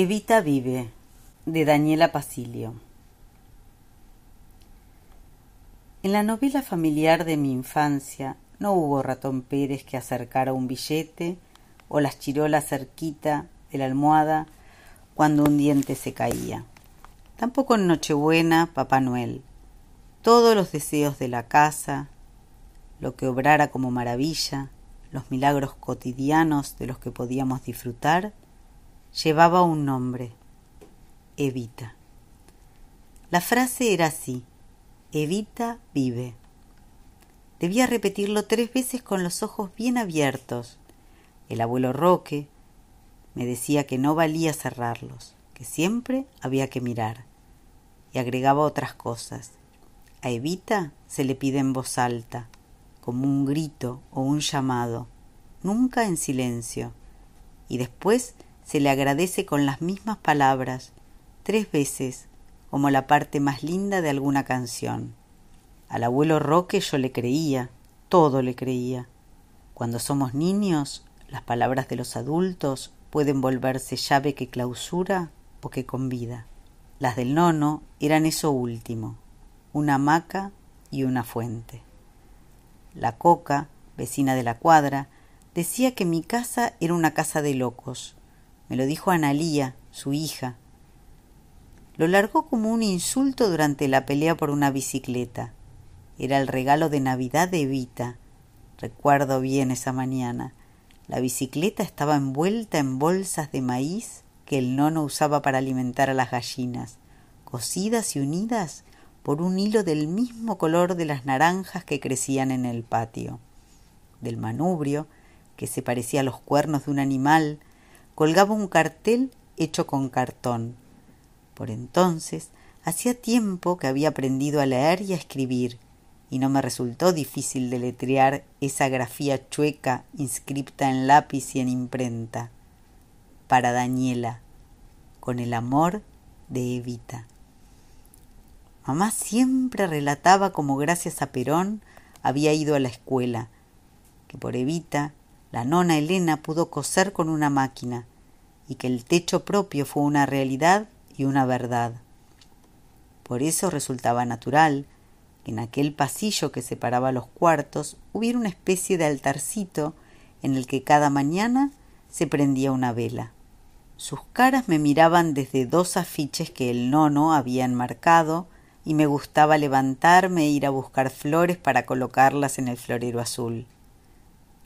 Evita vive de Daniela Pasilio En la novela familiar de mi infancia no hubo ratón Pérez que acercara un billete o las chirolas cerquita de la almohada cuando un diente se caía. Tampoco en Nochebuena Papá Noel. Todos los deseos de la casa, lo que obrara como maravilla, los milagros cotidianos de los que podíamos disfrutar, llevaba un nombre, Evita. La frase era así, Evita vive. Debía repetirlo tres veces con los ojos bien abiertos. El abuelo Roque me decía que no valía cerrarlos, que siempre había que mirar. Y agregaba otras cosas. A Evita se le pide en voz alta, como un grito o un llamado, nunca en silencio. Y después se le agradece con las mismas palabras, tres veces, como la parte más linda de alguna canción. Al abuelo Roque yo le creía, todo le creía. Cuando somos niños, las palabras de los adultos pueden volverse llave que clausura o que convida. Las del nono eran eso último, una hamaca y una fuente. La coca, vecina de la cuadra, decía que mi casa era una casa de locos, me lo dijo Analía, su hija. Lo largó como un insulto durante la pelea por una bicicleta. Era el regalo de Navidad de Evita. Recuerdo bien esa mañana. La bicicleta estaba envuelta en bolsas de maíz que el nono usaba para alimentar a las gallinas, cosidas y unidas por un hilo del mismo color de las naranjas que crecían en el patio. Del manubrio, que se parecía a los cuernos de un animal, colgaba un cartel hecho con cartón. Por entonces hacía tiempo que había aprendido a leer y a escribir, y no me resultó difícil deletrear esa grafía chueca inscripta en lápiz y en imprenta. Para Daniela, con el amor de Evita. Mamá siempre relataba cómo gracias a Perón había ido a la escuela, que por Evita la nona Elena pudo coser con una máquina y que el techo propio fue una realidad y una verdad. Por eso resultaba natural que en aquel pasillo que separaba los cuartos hubiera una especie de altarcito en el que cada mañana se prendía una vela. Sus caras me miraban desde dos afiches que el nono había enmarcado y me gustaba levantarme e ir a buscar flores para colocarlas en el florero azul.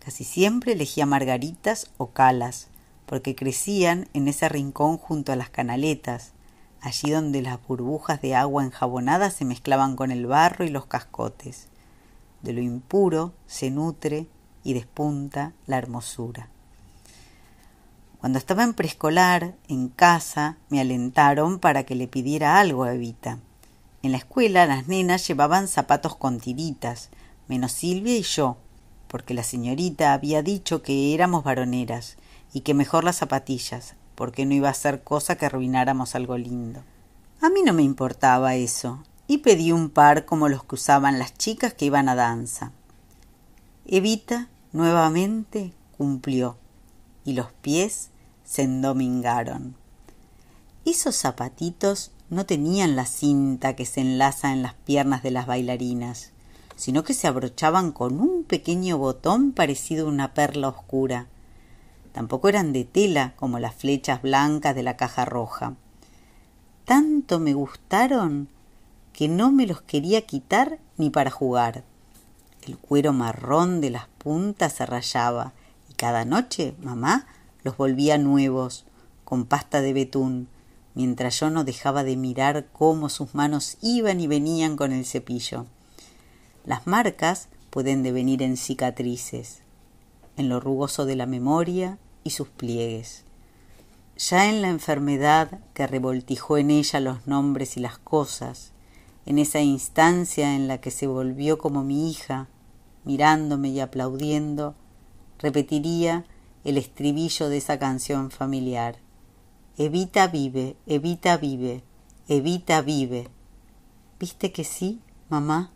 Casi siempre elegía margaritas o calas, porque crecían en ese rincón junto a las canaletas, allí donde las burbujas de agua enjabonada se mezclaban con el barro y los cascotes. De lo impuro se nutre y despunta la hermosura. Cuando estaba en preescolar, en casa, me alentaron para que le pidiera algo a Evita. En la escuela las nenas llevaban zapatos con tiritas, menos Silvia y yo, porque la señorita había dicho que éramos varoneras y que mejor las zapatillas, porque no iba a ser cosa que arruináramos algo lindo. A mí no me importaba eso, y pedí un par como los que usaban las chicas que iban a danza. Evita nuevamente cumplió, y los pies se endomingaron. Esos zapatitos no tenían la cinta que se enlaza en las piernas de las bailarinas sino que se abrochaban con un pequeño botón parecido a una perla oscura. Tampoco eran de tela como las flechas blancas de la caja roja. Tanto me gustaron que no me los quería quitar ni para jugar. El cuero marrón de las puntas se rayaba y cada noche mamá los volvía nuevos, con pasta de betún, mientras yo no dejaba de mirar cómo sus manos iban y venían con el cepillo. Las marcas pueden devenir en cicatrices, en lo rugoso de la memoria y sus pliegues. Ya en la enfermedad que revoltijó en ella los nombres y las cosas, en esa instancia en la que se volvió como mi hija, mirándome y aplaudiendo, repetiría el estribillo de esa canción familiar. Evita vive, Evita vive, Evita vive. ¿Viste que sí, mamá?